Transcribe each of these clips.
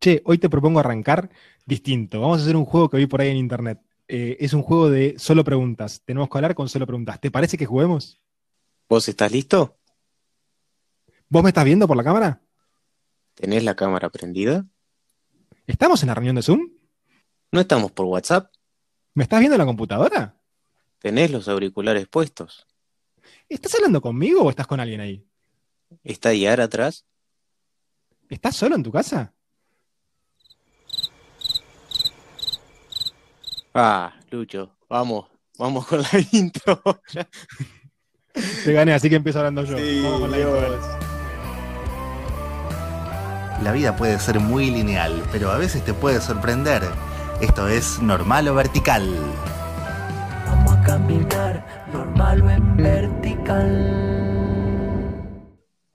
Che, hoy te propongo arrancar distinto. Vamos a hacer un juego que vi por ahí en internet. Eh, es un juego de solo preguntas. Tenemos que hablar con solo preguntas. ¿Te parece que juguemos? ¿Vos estás listo? ¿Vos me estás viendo por la cámara? ¿Tenés la cámara prendida? ¿Estamos en la reunión de Zoom? ¿No estamos por WhatsApp? ¿Me estás viendo en la computadora? ¿Tenés los auriculares puestos? ¿Estás hablando conmigo o estás con alguien ahí? ¿Está Yara atrás? ¿Estás solo en tu casa? Ah, Lucho, vamos, vamos con la intro. Te gané, así que empiezo hablando yo. Sí, Vamos con la intro. La vida puede ser muy lineal, pero a veces te puede sorprender. Esto es normal o vertical. Vamos a caminar normal o en vertical.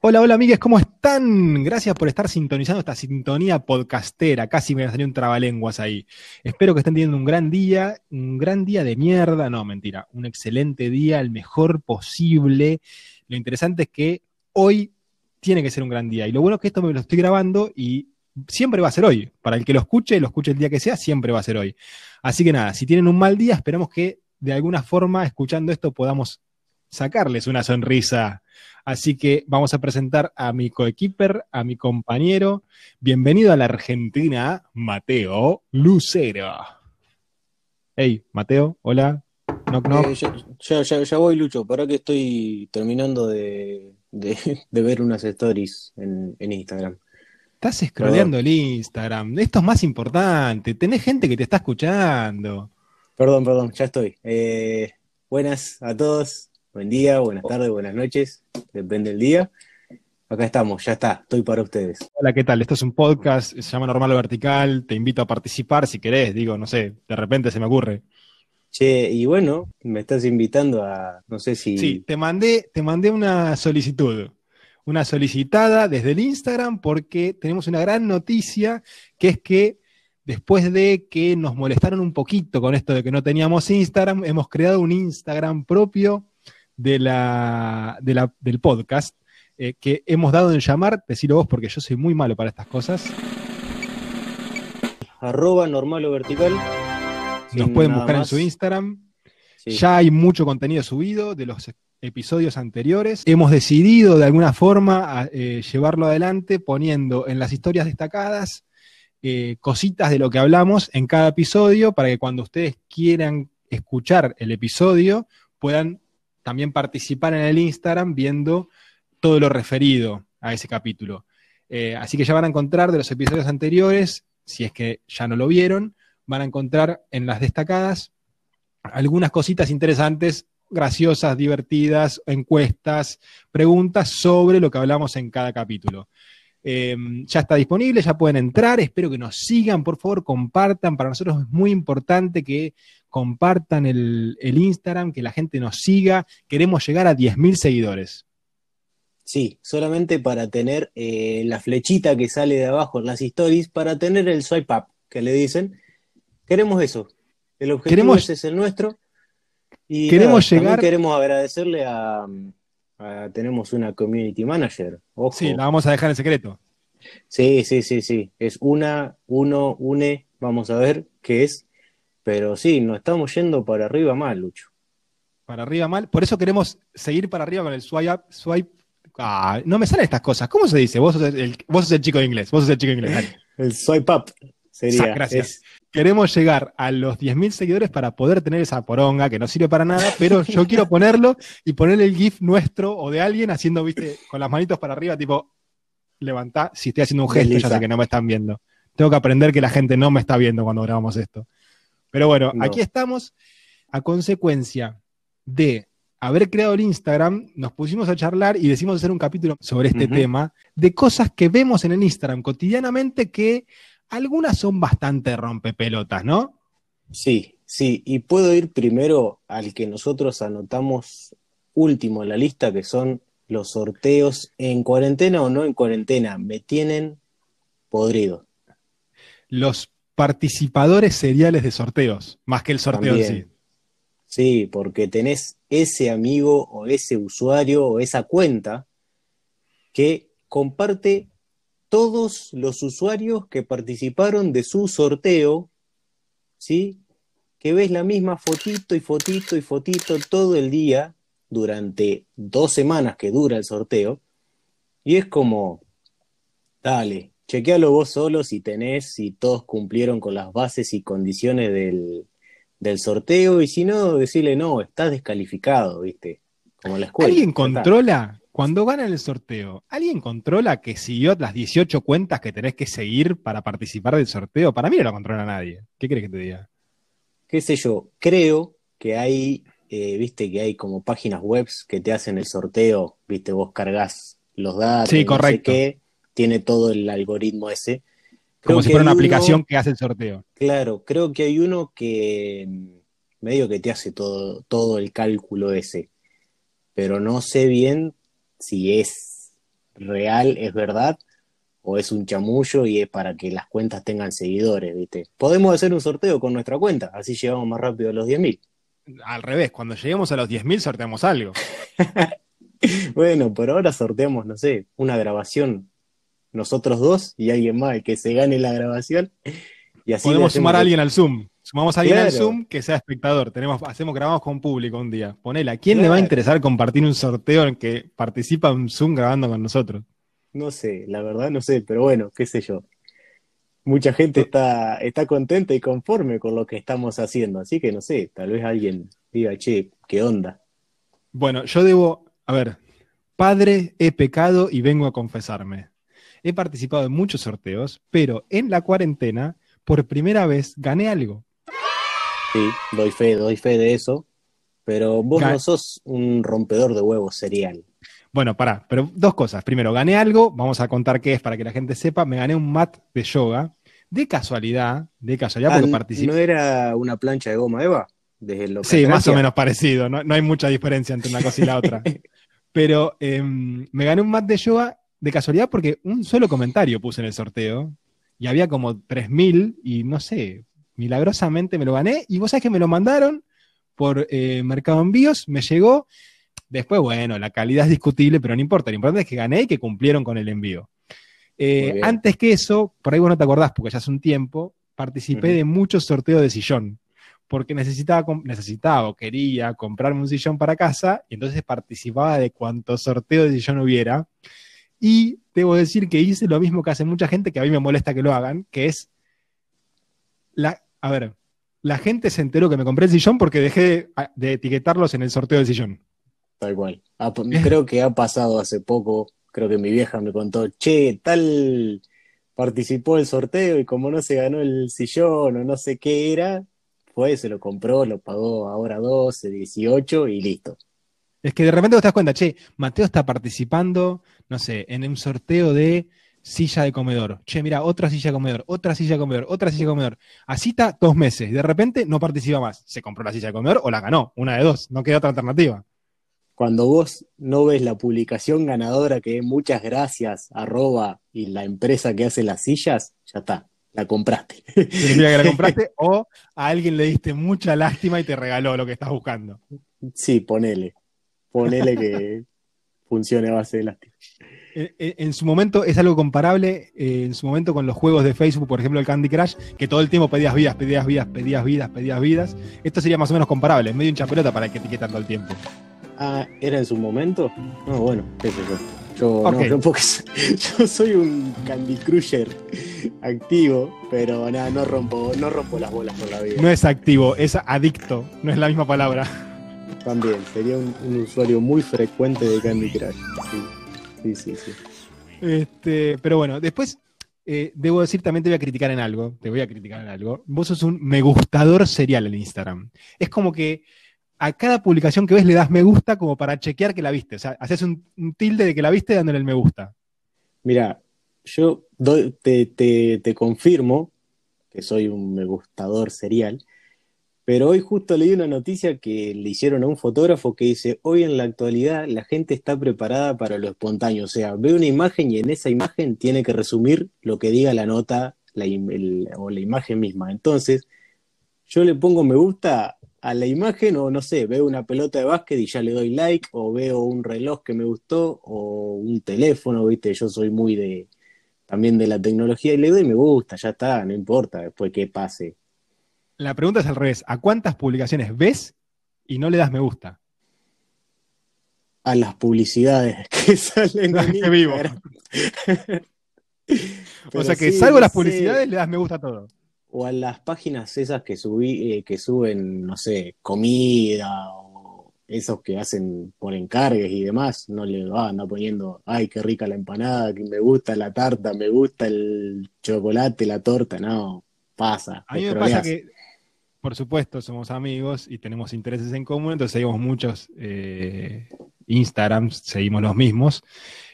Hola, hola amigues, ¿cómo están? Gracias por estar sintonizando esta sintonía podcastera. Casi me salió un trabalenguas ahí. Espero que estén teniendo un gran día, un gran día de mierda. No, mentira, un excelente día, el mejor posible. Lo interesante es que hoy tiene que ser un gran día. Y lo bueno es que esto me lo estoy grabando y siempre va a ser hoy. Para el que lo escuche, lo escuche el día que sea, siempre va a ser hoy. Así que nada, si tienen un mal día, esperamos que de alguna forma, escuchando esto, podamos sacarles una sonrisa. Así que vamos a presentar a mi coequiper, a mi compañero. Bienvenido a la Argentina, Mateo Lucero. Hey, Mateo, hola. Knock, knock. Eh, ya, ya, ya- ya voy, Lucho, para que estoy terminando de, de- de ver unas stories en, en Instagram. Estás scrolleando el Instagram. Esto es más importante. Tenés gente que te está escuchando. Perdón, perdón, ya estoy. Eh, buenas a todos, buen día, buenas tardes, buenas noches, depende del día. Acá estamos, ya está, estoy para ustedes. Hola, ¿qué tal? Esto es un podcast, se llama Normal o Vertical. Te invito a participar si querés. Digo, no sé, de repente se me ocurre. Che, y bueno, me estás invitando a, no sé si... Sí, te mandé, te mandé una solicitud, una solicitada desde el Instagram porque tenemos una gran noticia que es que después de que nos molestaron un poquito con esto de que no teníamos Instagram, hemos creado un Instagram propio de la, de la- del podcast eh, que hemos dado en llamar, decilo vos porque yo soy muy malo para estas cosas, Arroba normal o vertical. nos pueden buscar en su Instagram. Sí. Ya hay mucho contenido subido de los episodios anteriores. Hemos decidido de alguna forma a- eh, llevarlo adelante poniendo en las historias destacadas eh, cositas de lo que hablamos en cada episodio para que cuando ustedes quieran escuchar el episodio puedan también participar en el Instagram viendo todo lo referido a ese capítulo. Eh, así que ya van a encontrar de los episodios anteriores, si es que ya no lo vieron, van a encontrar en las destacadas algunas cositas interesantes, graciosas, divertidas, encuestas, preguntas sobre lo que hablamos en cada capítulo. Eh, ya está disponible, ya pueden entrar, espero que nos sigan, por favor, compartan, para nosotros es muy importante que compartan el, el Instagram, que la gente nos siga, queremos llegar a 10.000 seguidores. Sí, solamente para tener eh, la flechita que sale de abajo en las stories, para tener el swipe up, que le dicen. Queremos eso. El objetivo Queremos- ese es el nuestro. Y Queremos nada, llegar- queremos agradecerle a, a- Tenemos una community manager. Ojo. Sí, la vamos a dejar en secreto. Sí, sí, sí, sí. Es una, uno, une, vamos a ver qué es. Pero sí, nos estamos yendo para arriba mal, Lucho. Para arriba mal, por eso queremos seguir para arriba con el swipe up, swipe. Ah, no me salen estas cosas. ¿Cómo se dice? Vos sos el, vos sos el chico de inglés. Vos sos el chico de inglés. dale. El swipe up sería. Sa- gracias. es- Queremos llegar a los 10.000 seguidores para poder tener esa poronga que no sirve para nada, pero yo quiero ponerlo y ponerle el GIF nuestro o de alguien haciendo, viste, con las manitos para arriba, tipo, levantá. Si estoy haciendo un gesto, ya sé que no me están viendo. Tengo que aprender que la gente no me está viendo cuando grabamos esto. Pero bueno, No. aquí estamos a consecuencia de haber creado el Instagram, nos pusimos a charlar y decimos hacer un capítulo sobre este tema, de cosas que vemos en el Instagram cotidianamente que algunas son bastante rompepelotas, ¿no? Sí, sí, y puedo ir primero al que nosotros anotamos último en la lista, que son los sorteos en cuarentena o no en cuarentena. Me tienen podrido. Los participadores seriales de sorteos, más que el sorteo en sí. También. Sí, porque tenés ese amigo o ese usuario o esa cuenta que comparte todos los usuarios que participaron de su sorteo, ¿sí? Que ves la misma fotito y fotito y fotito todo el día durante dos semanas que dura el sorteo. Y es como, dale, chequealo vos solo si tenés, si todos cumplieron con las bases y condiciones del, del sorteo. Y si no, decirle, no, estás descalificado, ¿viste? Como la escuela. ¿Alguien controla, cuando ganan el sorteo, ¿alguien controla que siguió las 18 cuentas que tenés que seguir para participar del sorteo? Para mí no lo controla nadie. ¿Qué crees que te diga? qué sé yo, creo que hay, eh, viste que hay como páginas webs que te hacen el sorteo, viste, vos cargas los datos, Sí, no sé correcto. qué, tiene todo el algoritmo ese. Como si fuera una uno- aplicación que hace el sorteo. Claro, creo que hay uno que mm, medio que te hace todo, todo el cálculo ese, pero no sé bien si es real, es verdad, o es un chamullo y es para que las cuentas tengan seguidores, ¿viste? Podemos hacer un sorteo con nuestra cuenta, así llegamos más rápido a los 10.000. Al revés, cuando lleguemos a los 10.000 sorteamos algo. Bueno, por ahora sorteamos, no sé, una grabación, nosotros dos y alguien más, el que se gane la grabación. Y así le Podemos sumar a alguien al Zoom. Sumamos a alguien al. Zoom que sea espectador. Tenemos, hacemos, grabamos con público un día. Ponela. ¿A quién le va a interesar compartir un sorteo en que participa un Zoom grabando con nosotros? No sé, la verdad no sé, pero bueno, qué sé yo. Mucha gente está, está contenta y conforme con lo que estamos haciendo, así que no sé, tal vez alguien diga, che, ¿qué onda? Bueno, yo debo, a ver, padre, he pecado y vengo a confesarme. He participado en muchos sorteos, pero en la cuarentena, por primera vez, gané algo. Sí, doy fe, doy fe de eso, pero vos no sos un rompedor de huevos serial. Bueno, pará, pero dos cosas. Primero, gané algo, vamos a contar qué es para que la gente sepa. Me gané un mat de yoga. De casualidad, de casualidad, Ah, porque ¿no participé. era una plancha de goma Eva? Desde lo Sí, más o menos parecido, no, no hay mucha diferencia entre una cosa y la otra. Pero em, me gané un mat de yoga de casualidad porque un solo comentario puse en el sorteo y había como 3.000 y no sé, milagrosamente me lo gané y vos sabés que me lo mandaron por eh, Mercado Envíos, me llegó. Después, bueno, la calidad es discutible, pero no importa. Lo importante es que gané y que cumplieron con el envío. Eh, antes que eso, por ahí vos no te acordás porque ya hace un tiempo, participé de muchos sorteos de sillón porque necesitaba, necesitaba o quería comprarme un sillón para casa y entonces participaba de cuantos sorteos de sillón hubiera. Y debo decir que hice lo mismo que hace mucha gente que a mí me molesta que lo hagan, que es, la, a ver, la gente se enteró que me compré el sillón porque dejé de, de etiquetarlos en el sorteo del sillón. Tal cual. Ha- creo que ha pasado hace poco, creo que mi vieja me contó, che, tal participó del sorteo y como no se ganó el sillón o no sé qué era, fue, se lo compró, lo pagó ahora 12, 18 y listo. Es que de repente vos te das cuenta, che, Mateo está participando, no sé, en un sorteo de silla de comedor. Che, mira, otra silla de comedor, otra silla de comedor, otra silla de comedor. Así está dos meses. De repente no participa más. Se compró la silla de comedor o la ganó. Una de dos. No queda otra alternativa. Cuando vos no ves la publicación ganadora que es muchas gracias, arroba, y la empresa que hace las sillas, ya está, la compraste. Significa que la compraste o a alguien le diste mucha lástima y te regaló lo que estás buscando. Sí, ponele. Ponele que funcione a base de lástima. En, su momento es algo comparable, eh, en su momento con los juegos de Facebook, por ejemplo el Candy Crush, que todo el tiempo pedías vidas, pedías vidas, pedías vidas, pedías vidas. Esto sería más o menos comparable, medio hincha pelota para el que etiquetan todo el tiempo. Ah, ¿era en su momento? No, bueno, qué sé yo. Yo, no, Ok. yo, porque soy- yo soy un Candy Crusher activo, pero nada, no rompo, no rompo las bolas por la vida. No es activo, es adicto, no es la misma palabra. También, sería un, un usuario muy frecuente de Candy Crush. Sí, sí, sí. sí. Este, pero bueno, después eh, debo decir, también te voy a criticar en algo, te voy a criticar en algo. Vos sos un me gustador serial en Instagram. Es como que a cada publicación que ves le das me gusta como para chequear que la viste. O sea, haces un, un tilde de que la viste dándole el me gusta. Mira, yo doy- te, te, te confirmo que soy un me gustador serial, pero hoy justo leí una noticia que le hicieron a un fotógrafo que dice, hoy en la actualidad la gente está preparada para lo espontáneo, o sea, ve una imagen y en esa imagen tiene que resumir lo que diga la nota o la imagen misma. Entonces, yo le pongo me gusta a la imagen o no sé, veo una pelota de básquet y ya le doy like, o veo un reloj que me gustó, o un teléfono, viste, yo soy muy de, también de la tecnología y le doy me gusta, ya está, no importa después qué pase. La pregunta es al revés. ¿A cuántas publicaciones ves y no le das me gusta? A las publicidades que salen en Qué vivo. O sea que sí, salvo no las publicidades le das me gusta a todo. O a las páginas esas que subí, eh, que suben, no sé, comida o esos que hacen por encargues y demás, no le va, anda poniendo, ay, qué rica la empanada, que me gusta la tarta, me gusta el chocolate, la torta, no, pasa. A mí me pasa que, por supuesto, somos amigos y tenemos intereses en común, entonces seguimos muchos eh, Instagrams, seguimos los mismos.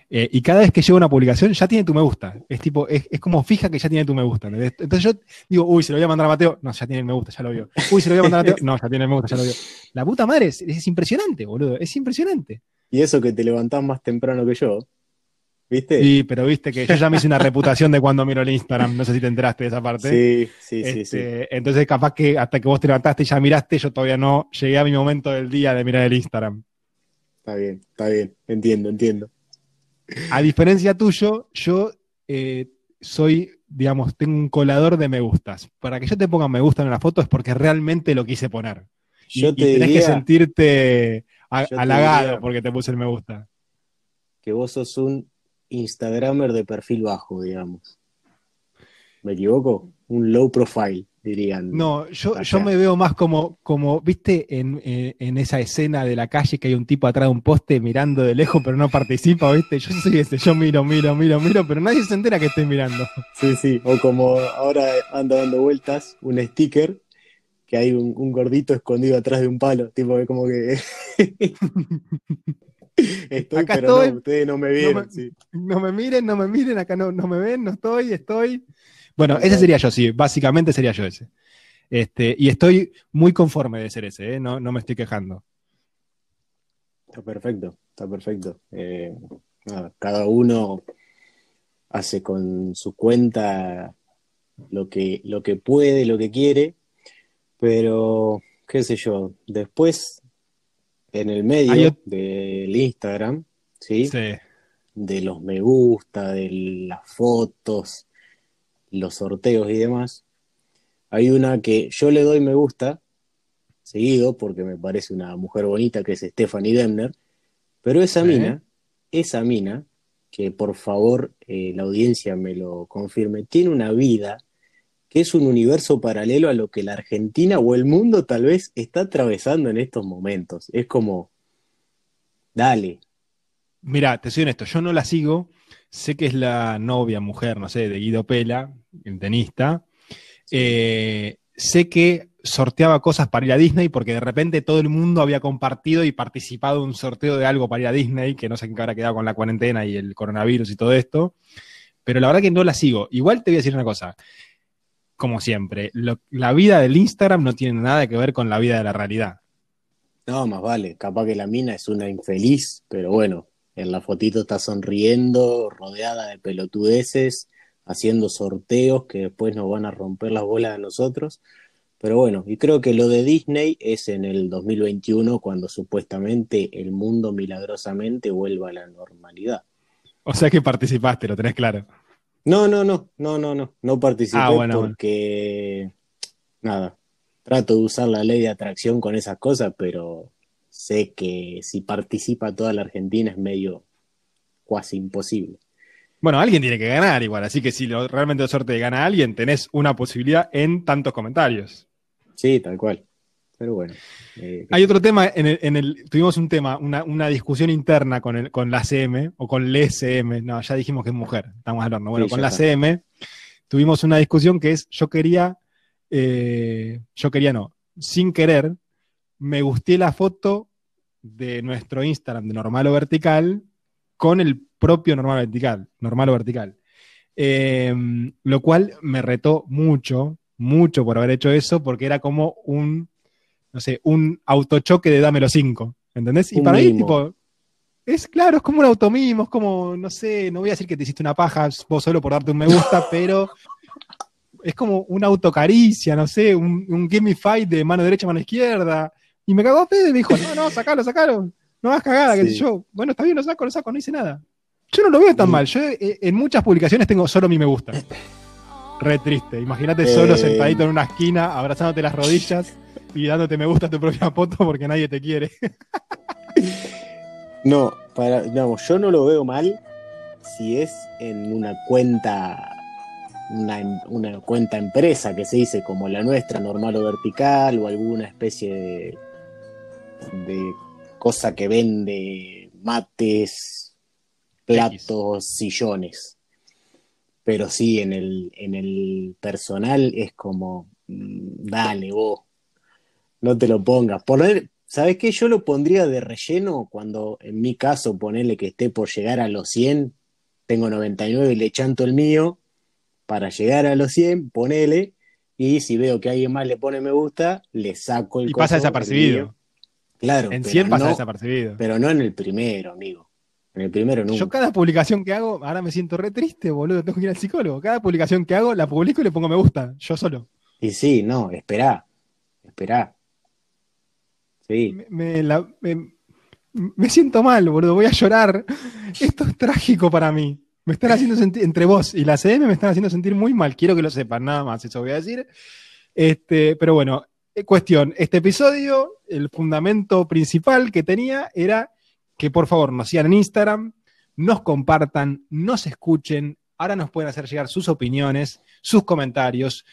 eh, y cada vez que llega una publicación ya tiene tu me gusta. Es tipo, es, es como fija que ya tiene tu me gusta. Entonces yo digo, uy, se lo voy a mandar a Mateo. No, ya tiene el me gusta, ya lo vio. Uy, se lo voy a mandar a Mateo. No, ya tiene el me gusta, ya lo vio. La puta madre es, es impresionante, boludo. Es impresionante. Y eso que te levantás más temprano que yo, ¿viste? Sí, pero viste que yo ya me hice una reputación de cuando miro el Instagram. No sé si te enteraste de esa parte. sí, sí, sí, sí. Este, Entonces, capaz que hasta que vos te levantaste y ya miraste, yo todavía no llegué a mi momento del día de mirar el Instagram. Está bien, está bien, entiendo, entiendo. A diferencia tuyo, yo eh, soy, digamos, tengo un colador de me gustas. Para que yo te ponga me gusta en una foto es porque realmente lo quise poner. Y, Yo y te tenés que sentirte te halagado porque te puse el me gusta. que vos sos un Instagramer de perfil bajo, digamos. ¿Me equivoco? Un low profile, dirían. No, yo, yo me veo más como, como viste, en, en- en esa escena de la calle que hay un tipo atrás de un poste mirando de lejos, pero no participa, viste. Yo soy ese, yo miro, miro, miro, miro, pero nadie se entera que estoy mirando. Sí, sí. O como ahora anda dando vueltas un sticker que hay un, un gordito escondido atrás de un palo. Tipo, como que. estoy, Acá pero estoy. no, ustedes no me vieron. No me- sí. No me miren, no me miren, acá no, no me ven, no estoy, estoy. Bueno, ese sería yo, sí, básicamente sería yo ese. Este, y estoy muy conforme de ser ese, ¿eh? no, no me estoy quejando. Está perfecto, está perfecto. Eh, nada, cada uno hace con su cuenta lo que, lo que puede, lo que quiere, pero qué sé yo, después en el medio del Instagram, ¿sí? Sí. de los me gusta, de las fotos, los sorteos y demás, hay una que yo le doy me gusta seguido porque me parece una mujer bonita que es Stephanie Demner, pero esa Sí. mina, esa mina, que por favor eh, la audiencia me lo confirme, tiene una vida que es un universo paralelo a lo que la Argentina o el mundo tal vez está atravesando en estos momentos. Es como, dale, Mira, te soy honesto, yo no la sigo, sé que es la novia, mujer, no sé, de Guido Pela, el tenista. Eh, sé que sorteaba cosas para ir a Disney porque de repente todo el mundo había compartido y participado en un sorteo de algo para ir a Disney, que no sé qué habrá quedado con la cuarentena y el coronavirus y todo esto. Pero la verdad que no la sigo. Igual te voy a decir una cosa. Como siempre, lo- la vida del Instagram no tiene nada que ver con la vida de la realidad. No, más vale, capaz que la mina es una infeliz, pero bueno, en la fotito está sonriendo, rodeada de pelotudeces, haciendo sorteos que después nos van a romper las bolas a nosotros. Pero bueno, y creo que lo de Disney es en el 2021 cuando supuestamente el mundo milagrosamente vuelva a la normalidad. O sea que participaste, lo tenés claro. No, no, no, no, no, no, no participé Ah, bueno, bueno. porque nada, trato de usar la ley de atracción con esas cosas, pero sé que si participa toda la Argentina es medio cuasi imposible. Bueno, alguien tiene que ganar igual, así que si lo, realmente de suerte gana alguien, tenés una posibilidad en tantos comentarios. Sí, tal cual. Pero bueno. eh, Hay otro tema, en el, en el- tuvimos un tema, una, una discusión interna con, el, con la CM, o con el SM, no, ya dijimos que es mujer, estamos al horno. Bueno, Sí, con la está. CM tuvimos una discusión que es, yo quería, eh, yo quería no, sin querer, me gusté la foto de nuestro Instagram de normal o vertical con el propio normal o vertical, normal o vertical. Eh, lo cual me retó mucho, mucho por haber hecho eso, porque era como un, no sé, un autochoque de dámelo 5, ¿entendés? Y Un para mí, tipo, es claro, es como un automimo, es como, no sé, no voy a decir que te hiciste una paja vos solo por darte un me gusta, pero es como una autocaricia, no sé, un, un give me fight de mano derecha, mano izquierda. Y me cagó a pedo y me dijo, no, no, sacalo, sacalo, no hagas cagada, Sí. yo. Bueno, está bien, lo saco, lo saco, no hice nada. Yo no lo veo tan Mm. mal. Yo eh, en muchas publicaciones tengo solo mi me gusta. Re triste. Imagínate solo Eh. sentadito en una esquina, abrazándote las rodillas y dándote me gusta a tu propia foto porque nadie te quiere. No, para, digamos, yo no lo veo mal si es en una cuenta, una, una cuenta empresa que se dice como la nuestra, normal o vertical, o alguna especie de, de cosa que vende mates, platos, sillones. Pero sí, en el, en el personal es como, mm, dale vos, no te lo pongas. Poner, ¿sabes qué? Yo lo pondría de relleno cuando, en mi caso, ponerle que esté por llegar a los 100, tengo 99 y le chanto el mío, para llegar a los 100, ponele, y si veo que alguien más le pone me gusta, le saco el Y pasa desapercibido. Claro, En pero 100 pasa no- desapercibido. pero no en el primero, amigo. En el primero nunca. Yo cada publicación que hago, ahora me siento re triste, boludo, tengo que ir al psicólogo. Cada publicación que hago, la publico y le pongo me gusta, yo solo. Y sí, no, esperá, esperá. Sí, Me, la- me- me siento mal, boludo, voy a llorar. Esto es trágico para mí. Me están haciendo sentir, entre vos y la CM me están haciendo sentir muy mal. Quiero que lo sepan, nada más, eso voy a decir. Este, pero bueno, eh, cuestión, este episodio, el fundamento principal que tenía era que por favor nos sigan en Instagram, nos compartan, nos escuchen. Ahora nos pueden hacer llegar sus opiniones, sus comentarios,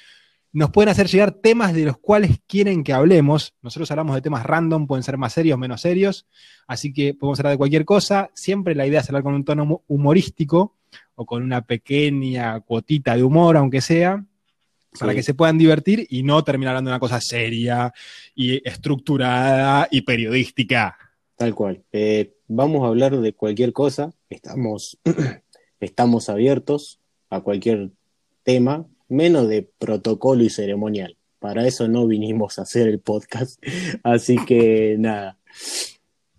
nos pueden hacer llegar temas de los cuales quieren que hablemos. Nosotros hablamos de temas random, pueden ser más serios, menos serios, así que podemos hablar de cualquier cosa. Siempre la idea es hablar con un tono humo- humorístico o con una pequeña cuotita de humor, aunque sea, para que se puedan divertir y no terminar hablando de una cosa seria y estructurada y periodística. tal cual. Eh, vamos a hablar de cualquier cosa. Estamos, estamos abiertos a cualquier tema, menos de protocolo y ceremonial. Para eso no vinimos a hacer el podcast. Así que nada.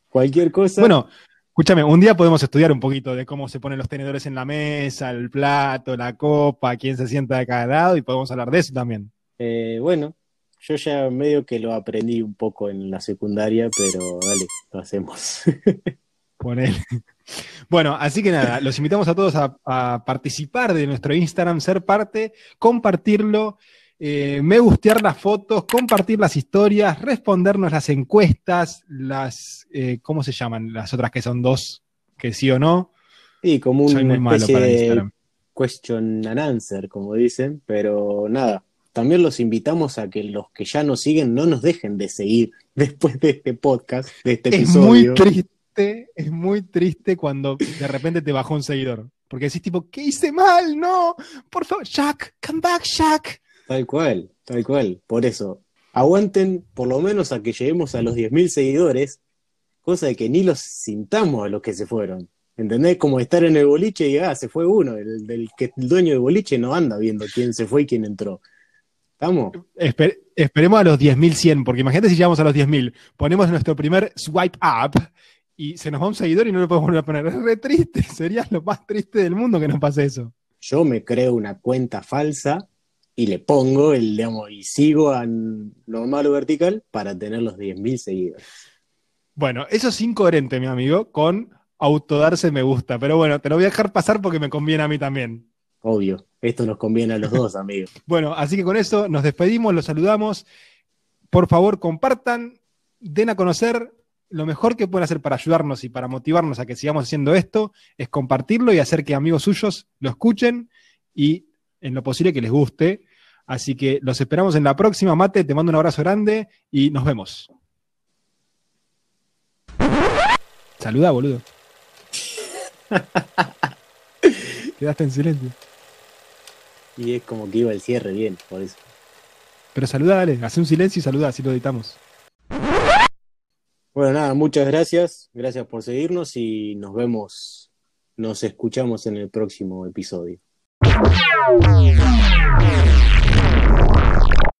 Cualquier cosa. Bueno, escúchame, un día podemos estudiar un poquito de cómo se ponen los tenedores en la mesa, el plato, la copa, quién se sienta de cada lado y podemos hablar de eso también. eh, bueno, yo ya medio que lo aprendí un poco en la secundaria, pero dale, lo hacemos. Ponele. Bueno, así que nada, los invitamos a todos a, a participar de nuestro Instagram, ser parte, compartirlo, eh, me gustear las fotos, compartir las historias, respondernos las encuestas, las, eh, ¿cómo se llaman? Las otras que son dos, que sí o no. Y como Soy una muy malo para Instagram. question and answer, como dicen, pero nada. También los invitamos a que los que ya nos siguen no nos dejen de seguir después de este podcast, de este Es episodio. muy triste, es muy triste cuando de repente te bajó un seguidor. Porque decís tipo, ¿qué hice mal? No, por favor, Jack, come back, Jack. Tal cual, tal cual. Por eso, aguanten por lo menos a que lleguemos a los 10.000 seguidores, cosa de que ni los sintamos a los que se fueron. ¿Entendés? Como estar en el boliche y ah, se fue uno, el, del que el dueño del boliche no anda viendo quién se fue y quién entró. ¿Estamos? Esper- esperemos a los 10.100, porque imagínate si llegamos a los 10.000, ponemos nuestro primer swipe up y se nos va un seguidor y no lo podemos volver a poner. Es re triste, sería lo más triste del mundo que nos pase eso. Yo me creo una cuenta falsa y le pongo el, digamos, y sigo a normal o vertical para tener los 10.000 seguidores. Bueno, eso es incoherente, mi amigo, con autodarse me gusta, pero bueno, te lo voy a dejar pasar porque me conviene a mí también. Obvio, esto nos conviene a los dos, amigos. Bueno, así que con eso nos despedimos, los saludamos. Por favor, compartan, den a conocer. Lo mejor que pueden hacer para ayudarnos y para motivarnos a que sigamos haciendo esto es compartirlo y hacer que amigos suyos lo escuchen y en lo posible que les guste. Así que los esperamos en la próxima. Mate, te mando un abrazo grande y nos vemos. Saluda, boludo. Quedaste en silencio. Y es como que iba el cierre bien, por eso. Pero saluda, dale, hace un silencio y saluda, así lo editamos. Bueno, nada, muchas gracias. Gracias por seguirnos y nos vemos, nos escuchamos en el próximo episodio.